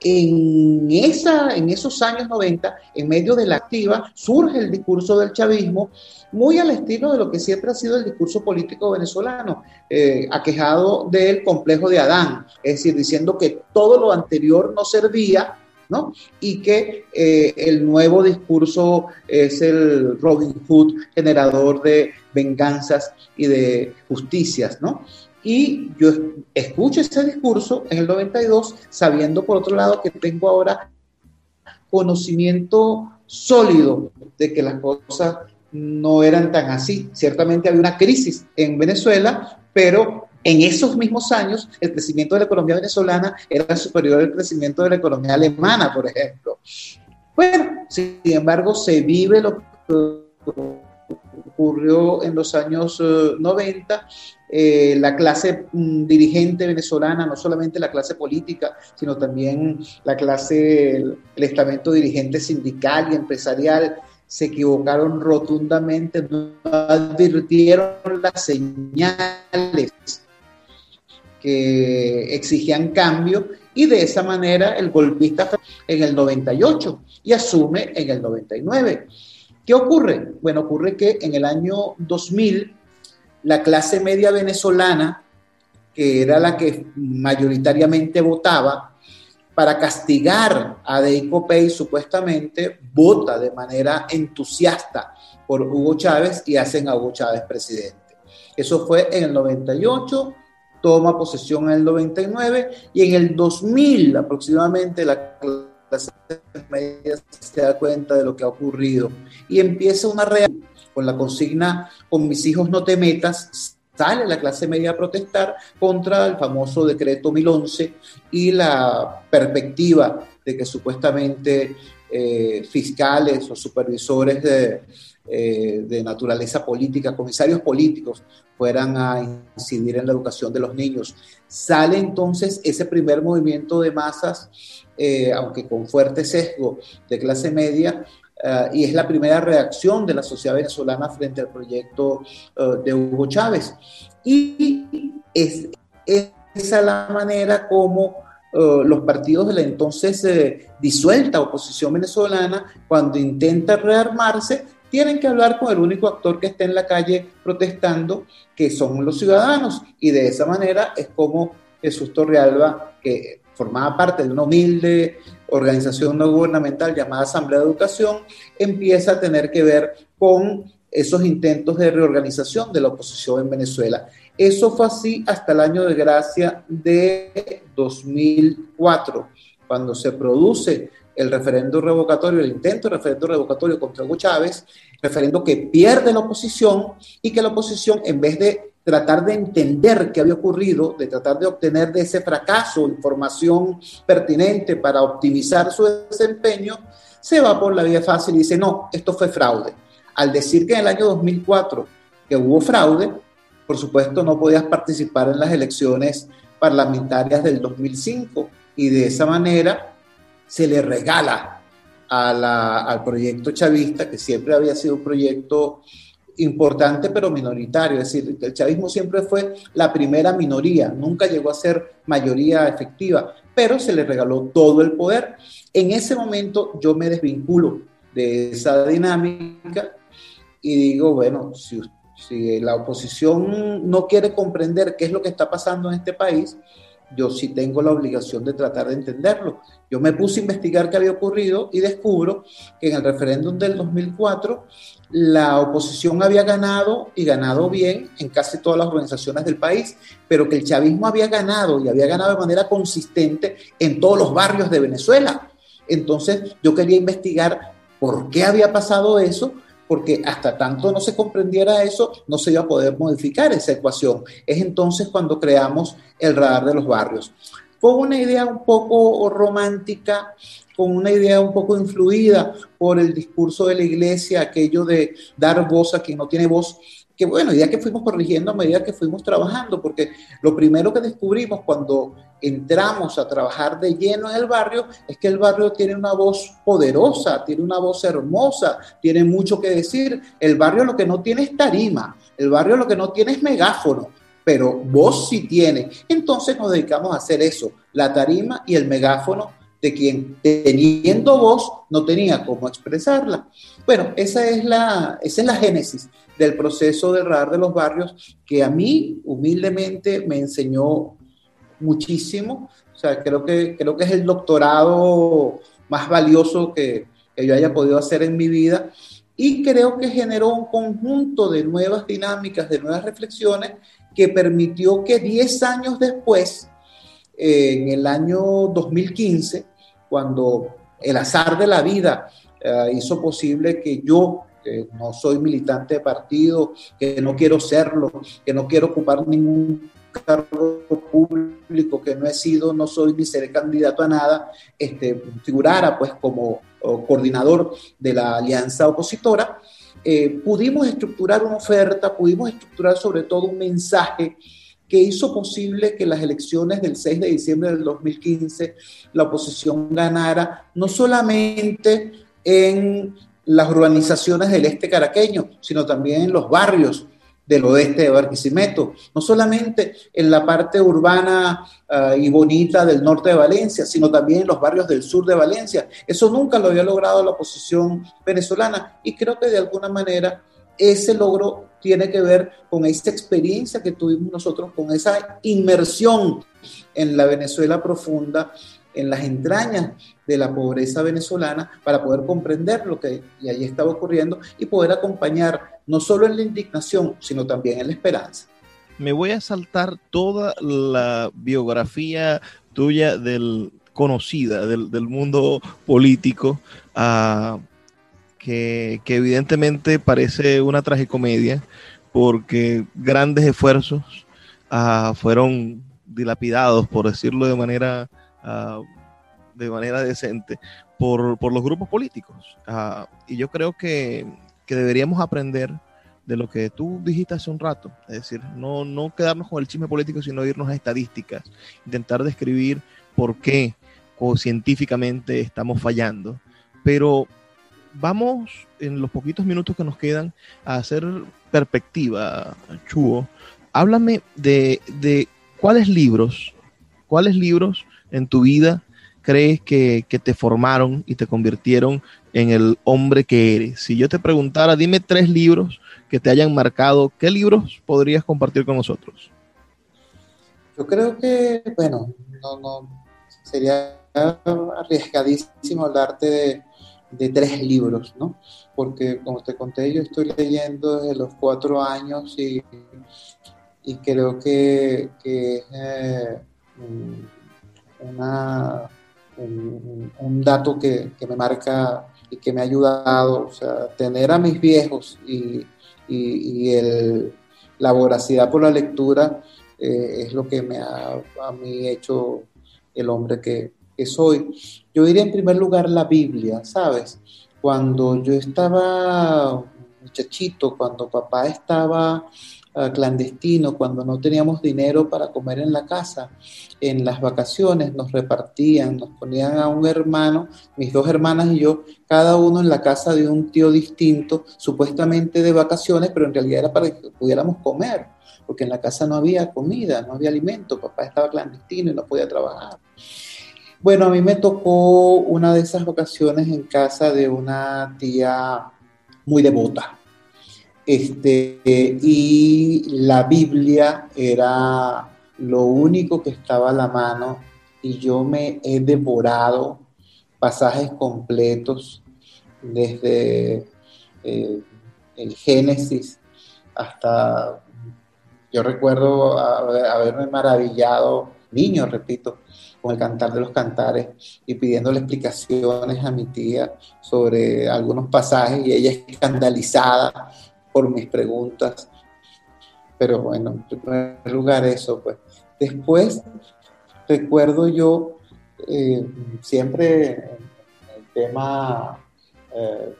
en, esa, en esos años 90, en medio de la activa, surge el discurso del chavismo, muy al estilo de lo que siempre ha sido el discurso político venezolano, eh, aquejado del complejo de Adán, es decir, diciendo que todo lo anterior no servía, ¿no? Y que eh, el nuevo discurso es el Robin Hood, generador de venganzas y de justicias, ¿no? Y yo escucho ese discurso en el 92, sabiendo por otro lado que tengo ahora conocimiento sólido de que las cosas no eran tan así. Ciertamente había una crisis en Venezuela, pero en esos mismos años el crecimiento de la economía venezolana era superior al crecimiento de la economía alemana, por ejemplo. Bueno, sin embargo, se vive lo que ocurrió en los años 90 eh, la clase mm, dirigente venezolana, no solamente la clase política, sino también la clase, el, estamento dirigente sindical y empresarial, se equivocaron rotundamente, no advirtieron las señales que exigían cambio y de esa manera el golpista en el 98 y asume en el 99. ¿Qué ocurre? Bueno, ocurre que en el año 2000 la clase media venezolana, que era la que mayoritariamente votaba, para castigar a Deico Pei supuestamente vota de manera entusiasta por Hugo Chávez y hacen a Hugo Chávez presidente. Eso fue en el 98, toma posesión en el 99 y en el 2000 aproximadamente la clase media se da cuenta de lo que ha ocurrido y empieza una reacción con la consigna con mis hijos no te metas, sale la clase media a protestar contra el famoso decreto 1011 y la perspectiva de que supuestamente eh, fiscales o supervisores de, eh, de, naturaleza política, comisarios políticos, fueran a incidir en la educación de los niños. Sale entonces ese primer movimiento de masas, eh, aunque con fuerte sesgo de clase media, y es la primera reacción de la sociedad venezolana frente al proyecto de Hugo Chávez. Y es, esa la manera como eh, los partidos de la entonces eh, disuelta oposición venezolana, cuando intenta rearmarse, tienen que hablar con el único actor que está en la calle protestando, que son los ciudadanos. Y de esa manera es como Jesús Torrealba, que formaba parte de una humilde organización no gubernamental llamada Asamblea de Educación, empieza a tener que ver con esos intentos de reorganización de la oposición en Venezuela. Eso fue así hasta el año de gracia de 2004, cuando se produce el referendo revocatorio, el intento de referendo revocatorio contra Hugo Chávez, referendo que pierde la oposición y que la oposición, en vez de tratar de entender qué había ocurrido, de tratar de obtener de ese fracaso información pertinente para optimizar su desempeño, se va por la vía fácil y dice, no, esto fue fraude. Al decir que en el año 2004 que hubo fraude, por supuesto no podías participar en las elecciones parlamentarias del 2005 y de esa manera se le regala al proyecto chavista, que siempre había sido un proyecto importante pero minoritario, es decir, el chavismo siempre fue la primera minoría, nunca llegó a ser mayoría efectiva, pero se le regaló todo el poder. En ese momento yo me desvinculo de esa dinámica y digo, bueno, si la oposición no quiere comprender qué es lo que está pasando en este país, yo sí tengo la obligación de tratar de entenderlo. Yo me puse a investigar qué había ocurrido y descubro que en el referéndum del 2004 la oposición había ganado y ganado bien en casi todas las organizaciones del país, pero que el chavismo había ganado y había ganado de manera consistente en todos los barrios de Venezuela. Entonces yo quería investigar por qué había pasado eso porque hasta tanto no se comprendiera eso, no se iba a poder modificar esa ecuación. Es entonces cuando creamos el radar de los barrios. Con una idea un poco romántica, con una idea un poco influida por el discurso de la iglesia, aquello de dar voz a quien no tiene voz, que bueno, ya que fuimos corrigiendo a medida que fuimos trabajando, porque lo primero que descubrimos cuando entramos a trabajar de lleno en el barrio es que el barrio tiene una voz poderosa, tiene una voz hermosa, tiene mucho que decir. El barrio lo que no tiene es tarima, el barrio lo que no tiene es megáfono, pero voz sí tiene. Entonces nos dedicamos a hacer eso, la tarima y el megáfono de quien teniendo voz no tenía cómo expresarla. Bueno, esa es la, esa es la génesis del proceso de radar de los barrios que a mí humildemente me enseñó muchísimo. O sea, creo que, creo que es el doctorado más valioso que, yo haya podido hacer en mi vida y creo que generó un conjunto de nuevas dinámicas, de nuevas reflexiones que permitió que 10 años después, en el año 2015, cuando el azar de la vida eh, hizo posible que yo que no soy militante de partido, que no quiero serlo, que no quiero ocupar ningún cargo público, que no he sido, no soy ni seré candidato a nada, este, figurara pues como coordinador de la alianza opositora, eh, pudimos estructurar una oferta, pudimos estructurar sobre todo un mensaje que hizo posible que las elecciones del 6 de diciembre del 2015 la oposición ganara no solamente en las urbanizaciones del este caraqueño, sino también en los barrios del oeste de Barquisimeto, no solamente en la parte urbana uh, y bonita del norte de Valencia, sino también en los barrios del sur de Valencia. Eso nunca lo había logrado la oposición venezolana y creo que de alguna manera ese logro tiene que ver con esa experiencia que tuvimos nosotros, con esa inmersión en la Venezuela profunda, en las entrañas de la pobreza venezolana para poder comprender lo que allí estaba ocurriendo y poder acompañar no solo en la indignación, sino también en la esperanza. Me voy a saltar toda la biografía tuya del conocida del, mundo político, uh, que, que, evidentemente parece una tragicomedia, porque grandes esfuerzos uh, fueron dilapidados, por decirlo de manera, uh, de manera decente, por, por, los grupos políticos. Uh, y yo creo que, que, deberíamos aprender de lo que tú dijiste hace un rato, es decir, no, no quedarnos con el chisme político, sino irnos a estadísticas, intentar describir por qué o científicamente estamos fallando. Pero vamos en los poquitos minutos que nos quedan a hacer perspectiva, Chuo. Háblame de, de cuáles libros, cuáles libros en tu vida crees que, que, te formaron y te convirtieron en el hombre que eres. Si yo te preguntara, dime tres libros que te hayan marcado, ¿qué libros podrías compartir con nosotros? Yo creo que, bueno, no, no, sería arriesgadísimo hablarte de, de tres libros, ¿no? Porque como te conté, yo estoy leyendo desde los cuatro años y, y creo que, que eh, una, un, dato que, que, me marca y que me ha ayudado, o sea, tener a mis viejos y, y, y el, la voracidad por la lectura eh, es lo que me ha a mí hecho el hombre que, que soy. Yo diría en primer lugar la Biblia, ¿sabes? Cuando yo estaba muchachito, cuando papá estaba uh, clandestino, cuando no teníamos dinero para comer en la casa, en las vacaciones nos repartían, nos ponían a un hermano, mis dos hermanas y yo, cada uno en la casa de un tío distinto, supuestamente de vacaciones, pero en realidad era para que pudiéramos comer, porque en la casa no había comida, no había alimento, papá estaba clandestino y no podía trabajar. Bueno, a mí me tocó una de esas vacaciones en casa de una tía muy devota. Este, y la Biblia era lo único que estaba a la mano y yo me he devorado pasajes completos desde eh, el Génesis hasta, yo recuerdo haberme maravillado, niño, repito, con el cantar de los cantares y pidiéndole explicaciones a mi tía sobre algunos pasajes y ella escandalizada por mis preguntas. Pero bueno, en primer lugar eso, pues. Después recuerdo yo eh, siempre el tema eh,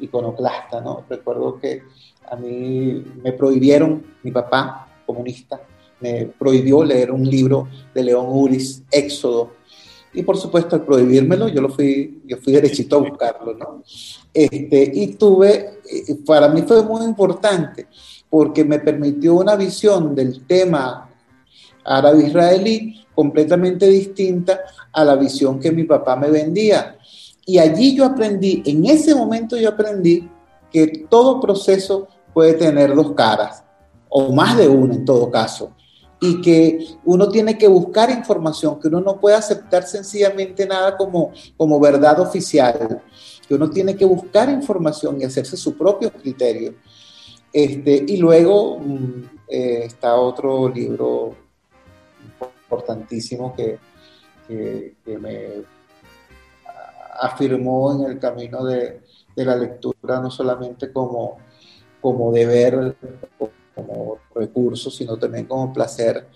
iconoclasta, ¿no? Recuerdo que a mí me prohibieron, mi papá comunista, me prohibió leer un libro de León Uris, Éxodo. Y por supuesto, al prohibírmelo, yo lo fui, yo fui derechito a buscarlo, ¿no? Este, y tuve, para mí fue muy importante, porque me permitió una visión del tema árabe-israelí completamente distinta a la visión que mi papá me vendía. Y allí yo aprendí, en ese momento yo aprendí que todo proceso puede tener dos caras, o más de una en todo caso y que uno tiene que buscar información, que uno no puede aceptar sencillamente nada como, como verdad oficial, que uno tiene que buscar información y hacerse su propio criterio. Este, y luego mm, eh, está otro libro importantísimo que, que, me afirmó en el camino de, de, la lectura, no solamente como, como deber como recurso, sino también como placer,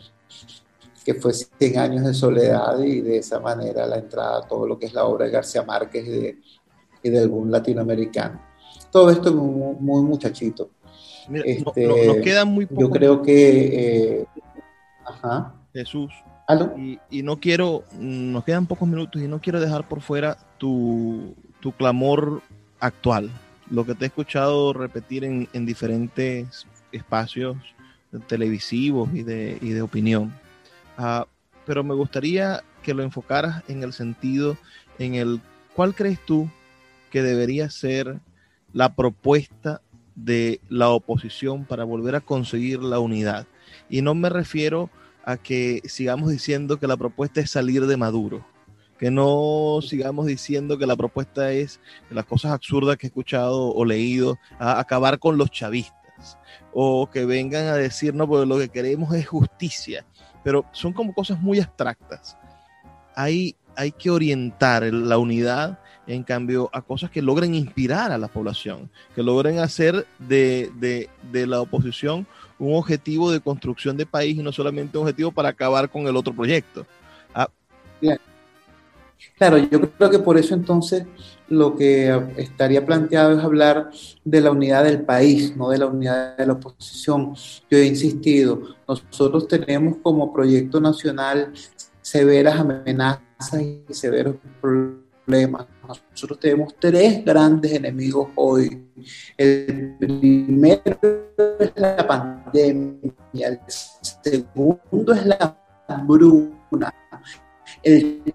que fue 100 años de soledad y de esa manera la entrada a todo lo que es la obra de García Márquez y de, y de algún latinoamericano. Todo esto es muy, muy muchachito. este, nos quedan muy Yo creo que... Eh, ajá. Jesús. Y, y, no quiero, nos quedan pocos minutos y no quiero dejar por fuera tu, tu clamor actual, lo que te he escuchado repetir en, en diferentes espacios televisivos y de, y de opinión. Uh, pero me gustaría que lo enfocaras en el sentido en el cuál crees tú que debería ser la propuesta de la oposición para volver a conseguir la unidad. Y no me refiero a que sigamos diciendo que la propuesta es salir de Maduro, que no sigamos diciendo que la propuesta es las cosas absurdas que he escuchado o leído, a acabar con los chavistas o que vengan a decir, no, porque lo que queremos es justicia, pero son como cosas muy abstractas. Hay, hay que orientar la unidad en cambio a cosas que logren inspirar a la población, que logren hacer de, de, de la oposición un objetivo de construcción de país y no solamente un objetivo para acabar con el otro proyecto. Claro, yo creo que por eso entonces lo que estaría planteado es hablar de la unidad del país, no de la unidad de la oposición. Yo he insistido, nosotros tenemos como proyecto nacional severas amenazas y severos problemas. Nosotros tenemos tres grandes enemigos hoy. El primero es la pandemia, el segundo es la hambruna, el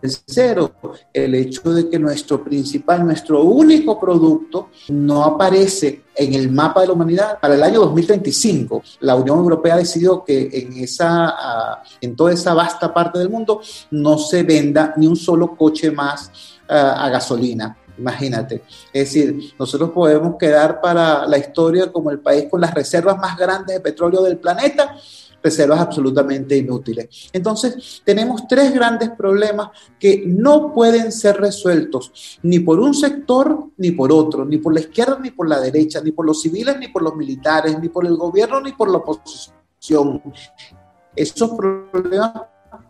Tercero, el hecho de que nuestro principal, nuestro único producto no aparece en el mapa de la humanidad para el año 2035. La Unión Europea decidió que en, esa, ah, en toda esa vasta parte del mundo no se venda ni un solo coche más ah, a gasolina. Imagínate. Es decir, nosotros podemos quedar para la historia como el país con las reservas más grandes de petróleo del planeta, reservas absolutamente inútiles. Entonces, tenemos tres grandes problemas que no pueden ser resueltos ni por un sector ni por otro, ni por la izquierda ni por la derecha, ni por los civiles ni por los militares, ni por el gobierno ni por la oposición. Esos problemas,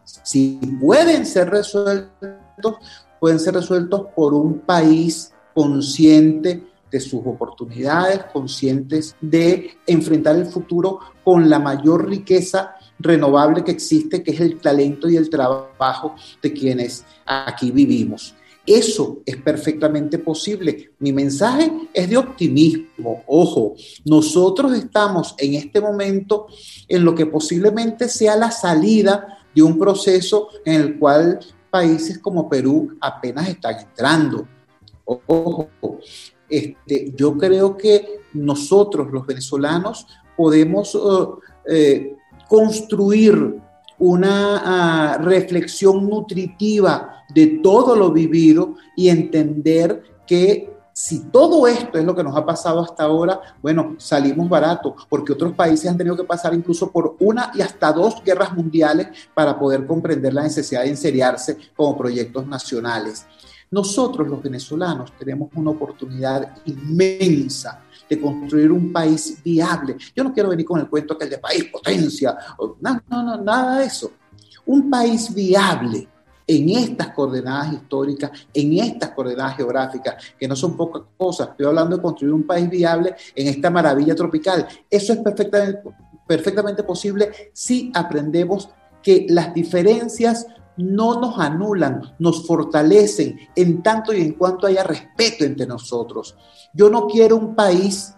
si pueden ser resueltos, pueden ser resueltos por un país consciente de sus oportunidades, conscientes de enfrentar el futuro con la mayor riqueza renovable que existe, que es el talento y el trabajo de quienes aquí vivimos. Eso es perfectamente posible. Mi mensaje es de optimismo. Ojo, nosotros estamos en este momento en lo que posiblemente sea la salida de un proceso en el cual países como Perú apenas están entrando. Ojo, este, yo creo que nosotros, los venezolanos, podemos eh, eh, construir una ah, reflexión nutritiva de todo lo vivido y entender que si todo esto es lo que nos ha pasado hasta ahora, bueno, salimos baratos, porque otros países han tenido que pasar incluso por una y hasta dos guerras mundiales para poder comprender la necesidad de enseriarse como proyectos nacionales. Nosotros los venezolanos tenemos una oportunidad inmensa de construir un país viable. Yo no quiero venir con el cuento que el de país potencia, no, no, no, nada de eso. Un país viable en estas coordenadas históricas, en estas coordenadas geográficas, que no son pocas cosas. Estoy hablando de construir un país viable en esta maravilla tropical. Eso es perfectamente, perfectamente posible si aprendemos que las diferencias no nos anulan, nos fortalecen en tanto y en cuanto haya respeto entre nosotros. Yo no quiero un país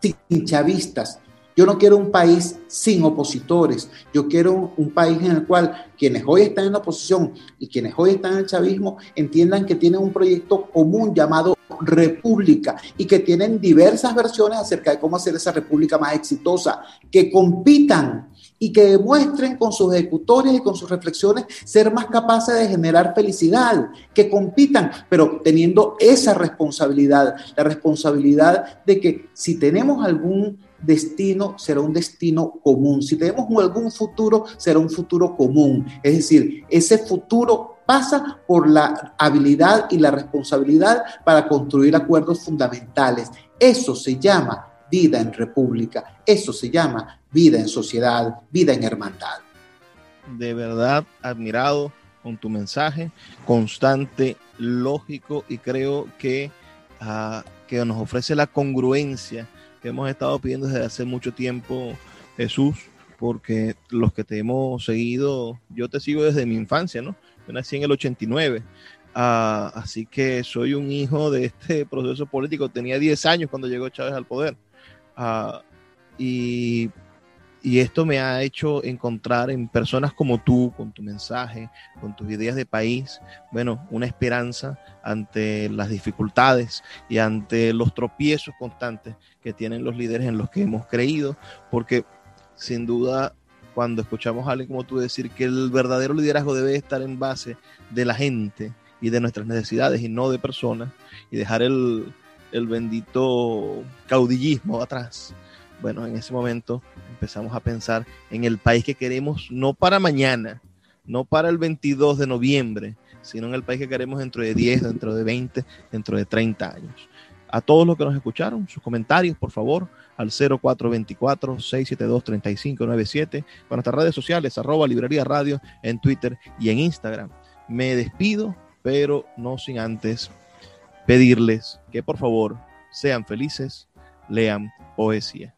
sin chavistas, yo no quiero un país sin opositores, yo quiero un, país en el cual quienes hoy están en la oposición y quienes hoy están en el chavismo entiendan que tienen un proyecto común llamado república y que tienen diversas versiones acerca de cómo hacer esa república más exitosa, que compitan y que demuestren con sus ejecutorias y con sus reflexiones ser más capaces de generar felicidad, que compitan, pero teniendo esa responsabilidad, la responsabilidad de que si tenemos algún destino, será un destino común, si tenemos algún futuro, será un futuro común, es decir, ese futuro pasa por la habilidad y la responsabilidad para construir acuerdos fundamentales. Eso se llama vida en república. Eso se llama vida en sociedad, vida en hermandad. De verdad, admirado con tu mensaje, constante, lógico y creo que, uh, que nos ofrece la congruencia que hemos estado pidiendo desde hace mucho tiempo, Jesús, porque los que te hemos seguido, yo te sigo desde mi infancia, ¿no? Yo nací en el 89, uh, ah, así que soy un hijo de este proceso político. Tenía 10 años cuando llegó Chávez al poder. Ah, y, esto me ha hecho encontrar en personas como tú, con tu mensaje, con tus ideas de país, bueno, una esperanza ante las dificultades y ante los tropiezos constantes que tienen los líderes en los que hemos creído, porque sin duda cuando escuchamos a alguien como tú decir que el verdadero liderazgo debe estar en base de la gente y de nuestras necesidades y no de personas, y dejar el, el bendito caudillismo atrás. Bueno, en ese momento empezamos a pensar en el país que queremos, no para mañana, no para el 22 de noviembre, sino en el país que queremos dentro de 10, dentro de 20, dentro de 30 años. A todos los que nos escucharon, sus comentarios, por favor, al 0424-672-3597, con nuestras redes sociales, arroba librería radio, en Twitter y en Instagram. Me despido, pero no sin antes pedirles que por favor sean felices, lean poesía.